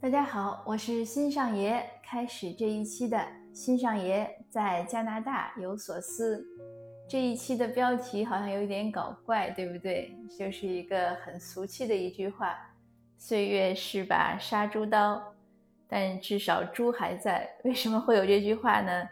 大家好，我是新上爷。开始这一期的新上爷在加拿大有所思。这一期的标题好像有一点搞怪，对不对？就是一个很俗气的一句话：“岁月是把杀猪刀，但至少猪还在。”为什么会有这句话呢？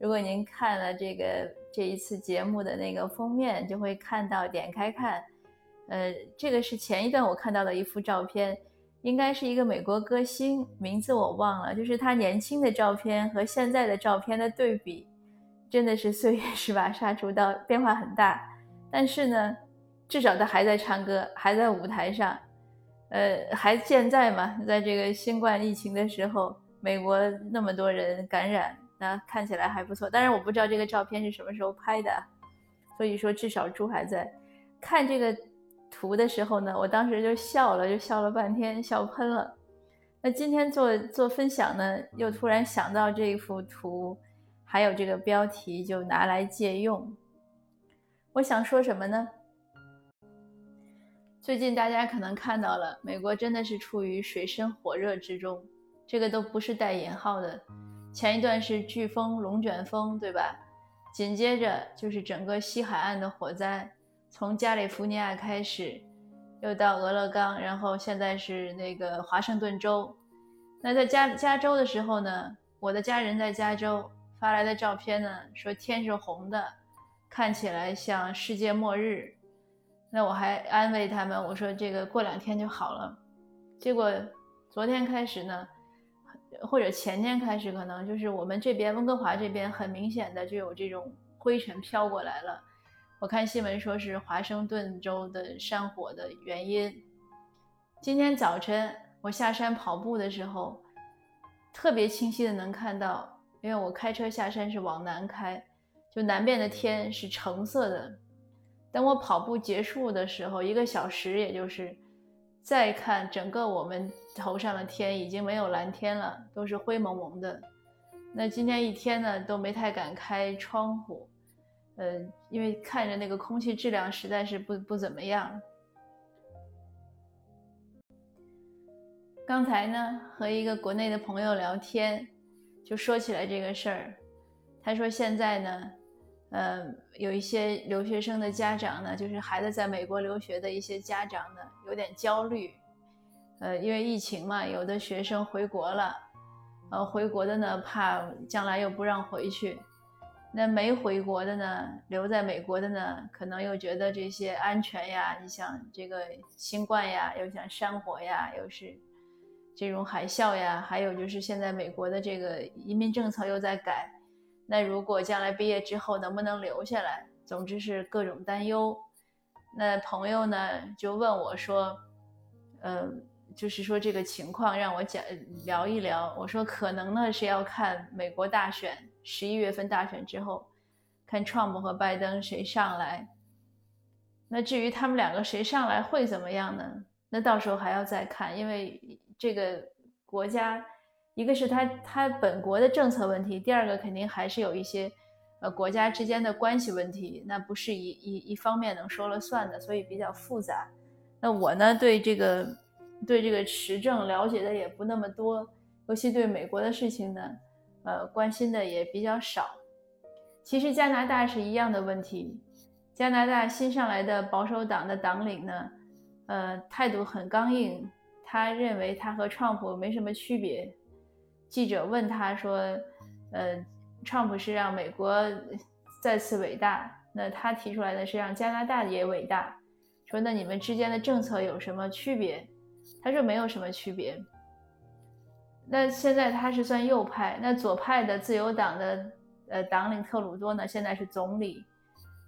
如果您看了这个这一次节目的那个封面，就会看到，点开看，呃，这个是前一段我看到的一幅照片。应该是一个美国歌星，名字我忘了。就是他年轻的照片和现在的照片的对比，真的是岁月是把杀猪刀，变化很大。但是呢，至少他还在唱歌，还在舞台上，呃，还健在嘛。在这个新冠疫情的时候，美国那么多人感染，那看起来还不错。当然，我不知道这个照片是什么时候拍的，所以说至少猪还在。看这个。图的时候呢，我当时就笑了，就笑了半天，笑喷了。那今天做做分享呢，又突然想到这一幅图，还有这个标题，就拿来借用。我想说什么呢？最近大家可能看到了，美国真的是处于水深火热之中，这个都不是带引号的。前一段是飓风、龙卷风，对吧？紧接着就是整个西海岸的火灾。从加利福尼亚开始，又到俄勒冈，然后现在是那个华盛顿州。那在加加州的时候呢，我的家人在加州发来的照片呢，说天是红的，看起来像世界末日。那我还安慰他们，我说这个过两天就好了。结果昨天开始呢，或者前天开始，可能就是我们这边温哥华这边很明显的就有这种灰尘飘过来了。我看新闻说是华盛顿州的山火的原因。今天早晨我下山跑步的时候，特别清晰的能看到，因为我开车下山是往南开，就南边的天是橙色的。等我跑步结束的时候，一个小时，也就是再看整个我们头上的天已经没有蓝天了，都是灰蒙蒙的。那今天一天呢都没太敢开窗户。呃，因为看着那个空气质量实在是不不怎么样。刚才呢和一个国内的朋友聊天，就说起来这个事儿。他说现在呢，呃，有一些留学生的家长呢，就是孩子在美国留学的一些家长呢，有点焦虑。呃，因为疫情嘛，有的学生回国了，呃，回国的呢怕将来又不让回去。那没回国的呢，留在美国的呢，可能又觉得这些安全呀，你像这个新冠呀，又像山火呀，又是这种海啸呀，还有就是现在美国的这个移民政策又在改，那如果将来毕业之后能不能留下来？总之是各种担忧。那朋友呢就问我说，嗯。就是说这个情况让我讲聊一聊。我说可能呢是要看美国大选十一月份大选之后，看 Trump 和拜登谁上来。那至于他们两个谁上来会怎么样呢？那到时候还要再看，因为这个国家，一个是他他本国的政策问题，第二个肯定还是有一些呃国家之间的关系问题，那不是一一一方面能说了算的，所以比较复杂。那我呢对这个。对这个时政了解的也不那么多，尤其对美国的事情呢，呃，关心的也比较少。其实加拿大是一样的问题，加拿大新上来的保守党的党领呢，呃，态度很刚硬，他认为他和 Trump 没什么区别。记者问他说：“呃，Trump 是让美国再次伟大，那他提出来的是让加拿大也伟大。说那你们之间的政策有什么区别？”他说没有什么区别。那现在他是算右派，那左派的自由党的呃党领特鲁多呢，现在是总理。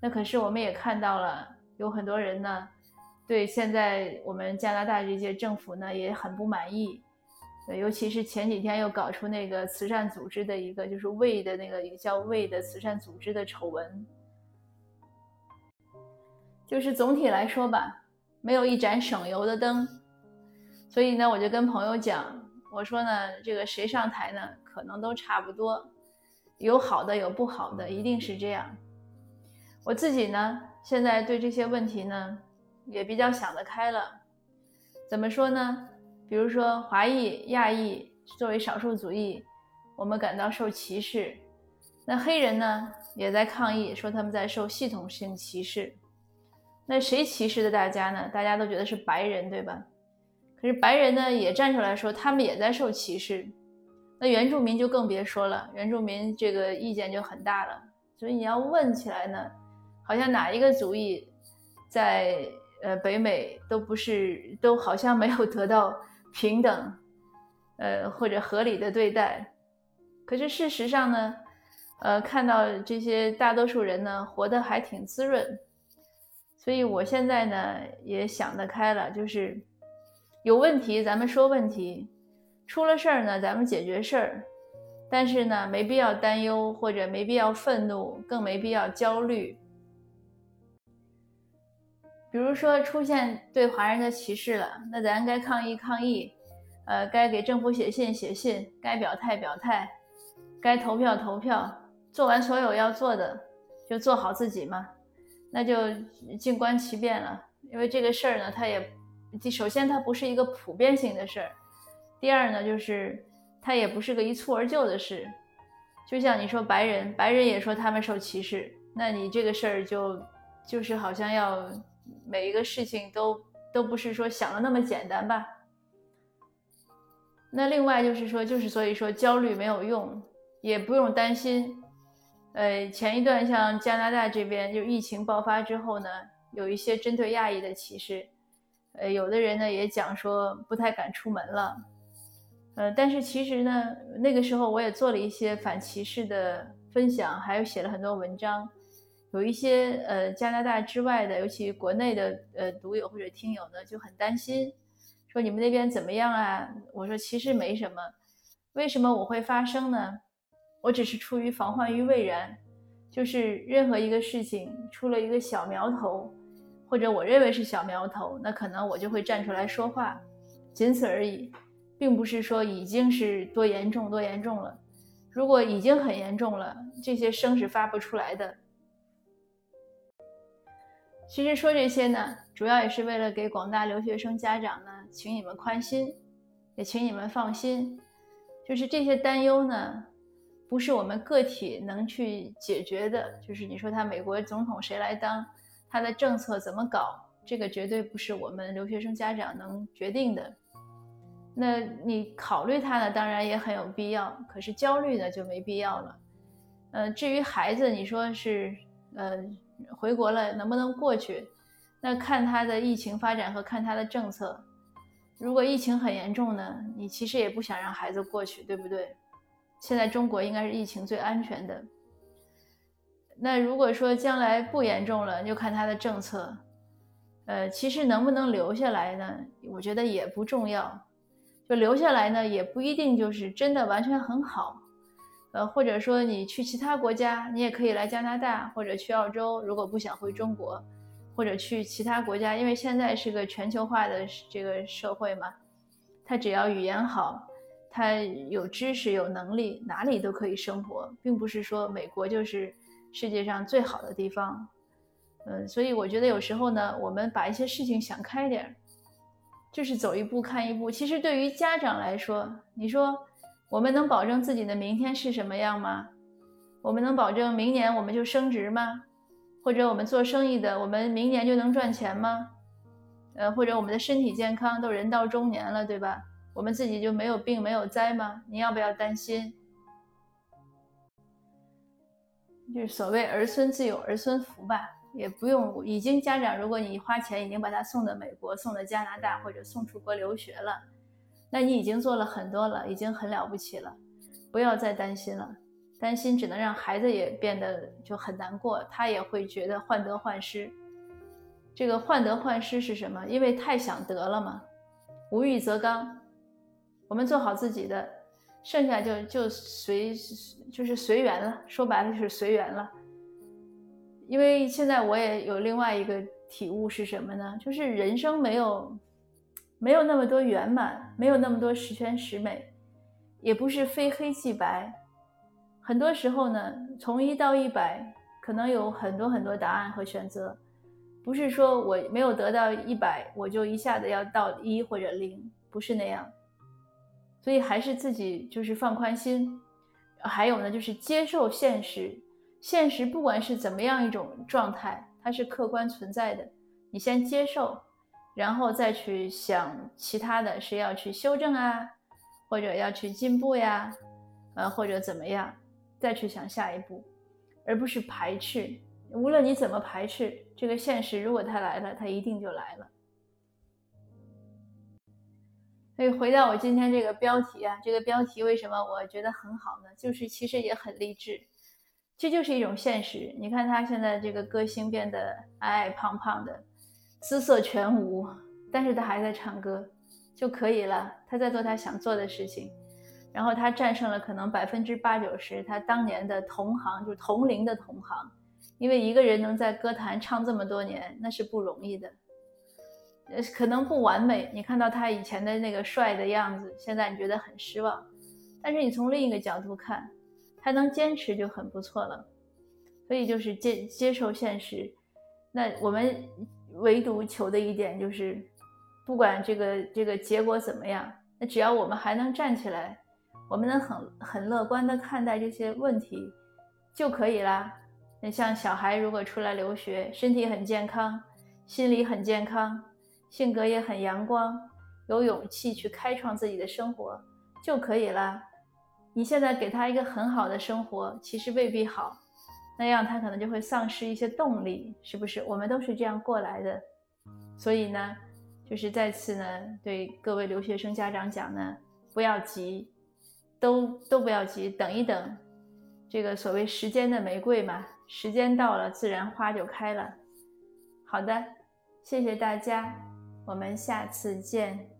那可是我们也看到了，有很多人呢，对现在我们加拿大这些政府呢也很不满意。尤其是前几天又搞出那个慈善组织的一个，就是魏的那个一个叫魏的慈善组织的丑闻。就是总体来说吧，没有一盏省油的灯。所以呢，我就跟朋友讲，我说呢，这个谁上台呢，可能都差不多，有好的，有不好的，一定是这样。我自己呢，现在对这些问题呢，也比较想得开了。怎么说呢？比如说华裔、亚裔作为少数族裔，我们感到受歧视。那黑人呢，也在抗议，说他们在受系统性歧视。那谁歧视的大家呢？大家都觉得是白人，对吧？可是白人呢，也站出来说他们也在受歧视。那原住民就更别说了，原住民这个意见就很大了。所以你要问起来呢，好像哪一个族裔在呃北美都不是，都好像没有得到平等，呃或者合理的对待。可是事实上呢？呃，看到这些大多数人呢，活得还挺滋润，所以我现在呢也想得开了，就是有问题咱们说问题，出了事儿呢咱们解决事儿，但是呢没必要担忧或者没必要愤怒，更没必要焦虑。比如说出现对华人的歧视了，那咱该抗议抗议，呃，该给政府写信写信，该表态表态，该投票投票。做完所有要做的，就做好自己嘛，那就静观其变了。因为这个事儿呢，它也，首先它不是一个普遍性的事儿，第二呢，就是它也不是个一蹴而就的事。就像你说白人，白人也说他们受歧视，那你这个事儿就就是好像要每一个事情都都不是说想的那么简单吧。那另外就是说，就是所以说焦虑没有用，也不用担心。呃，前一段像加拿大这边，就疫情爆发之后呢，有一些针对亚裔的歧视，呃，有的人呢也讲说不太敢出门了，呃，但是其实呢，那个时候我也做了一些反歧视的分享，还有写了很多文章，有一些呃加拿大之外的，尤其国内的呃读友或者听友呢就很担心，说你们那边怎么样啊？我说其实没什么，为什么我会发声呢？我只是出于防患于未然，就是任何一个事情出了一个小苗头，或者我认为是小苗头，那可能我就会站出来说话，仅此而已，并不是说已经是多严重多严重了。如果已经很严重了，这些声是发不出来的。其实说这些呢，主要也是为了给广大留学生家长呢，请你们宽心，也请你们放心，就是这些担忧呢。不是我们个体能去解决的，就是你说他美国总统谁来当，他的政策怎么搞，这个绝对不是我们留学生家长能决定的。那你考虑他呢，当然也很有必要，可是焦虑呢就没必要了。呃，至于孩子，你说是呃回国了能不能过去，那看他的疫情发展和看他的政策。如果疫情很严重呢，你其实也不想让孩子过去，对不对？现在中国应该是疫情最安全的。那如果说将来不严重了，就看他的政策。呃，其实能不能留下来呢？我觉得也不重要。就留下来呢，也不一定就是真的完全很好。呃，或者说你去其他国家，你也可以来加拿大或者去澳洲。如果不想回中国，或者去其他国家，因为现在是个全球化的这个社会嘛，他只要语言好。他有知识有能力，哪里都可以生活，并不是说美国就是世界上最好的地方。嗯，所以我觉得有时候呢，我们把一些事情想开点儿，就是走一步看一步。其实对于家长来说，你说我们能保证自己的明天是什么样吗？我们能保证明年我们就升职吗？或者我们做生意的，我们明年就能赚钱吗？呃，或者我们的身体健康都人到中年了，对吧？我们自己就没有病没有灾吗？你要不要担心？就是所谓儿孙自有儿孙福吧，也不用。已经家长，如果你花钱已经把他送到美国、送到加拿大或者送出国留学了，那你已经做了很多了，已经很了不起了。不要再担心了，担心只能让孩子也变得就很难过，他也会觉得患得患失。这个患得患失是什么？因为太想得了嘛。无欲则刚。我们做好自己的，剩下就就随就是随缘了。说白了就是随缘了。因为现在我也有另外一个体悟是什么呢？就是人生没有没有那么多圆满，没有那么多十全十美，也不是非黑即白。很多时候呢，从一到一百，可能有很多很多答案和选择。不是说我没有得到一百，我就一下子要到一或者零。不是那样。所以还是自己就是放宽心，还有呢，就是接受现实。现实不管是怎么样一种状态，它是客观存在的。你先接受，然后再去想其他的是要去修正啊，或者要去进步呀，呃，或者怎么样，再去想下一步，而不是排斥。无论你怎么排斥这个现实，如果它来了，它一定就来了。所以回到我今天这个标题啊，这个标题为什么我觉得很好呢？就是其实也很励志，这就是一种现实。你看他现在这个歌星变得矮矮胖胖的，姿色全无，但是他还在唱歌就可以了。他在做他想做的事情，然后他战胜了可能百分之八九十他当年的同行，就是同龄的同行，因为一个人能在歌坛唱这么多年，那是不容易的。呃，可能不完美。你看到他以前的那个帅的样子，现在你觉得很失望。但是你从另一个角度看，他能坚持就很不错了。所以就是接接受现实。那我们唯独求的一点就是，不管这个这个结果怎么样，那只要我们还能站起来，我们能很很乐观的看待这些问题就可以啦。那像小孩如果出来留学，身体很健康，心理很健康。性格也很阳光，有勇气去开创自己的生活就可以了。你现在给他一个很好的生活，其实未必好，那样他可能就会丧失一些动力，是不是？我们都是这样过来的，所以呢，就是再次呢，对各位留学生家长讲呢，不要急，都都不要急，等一等，这个所谓时间的玫瑰嘛，时间到了，自然花就开了。好的，谢谢大家。我们下次见。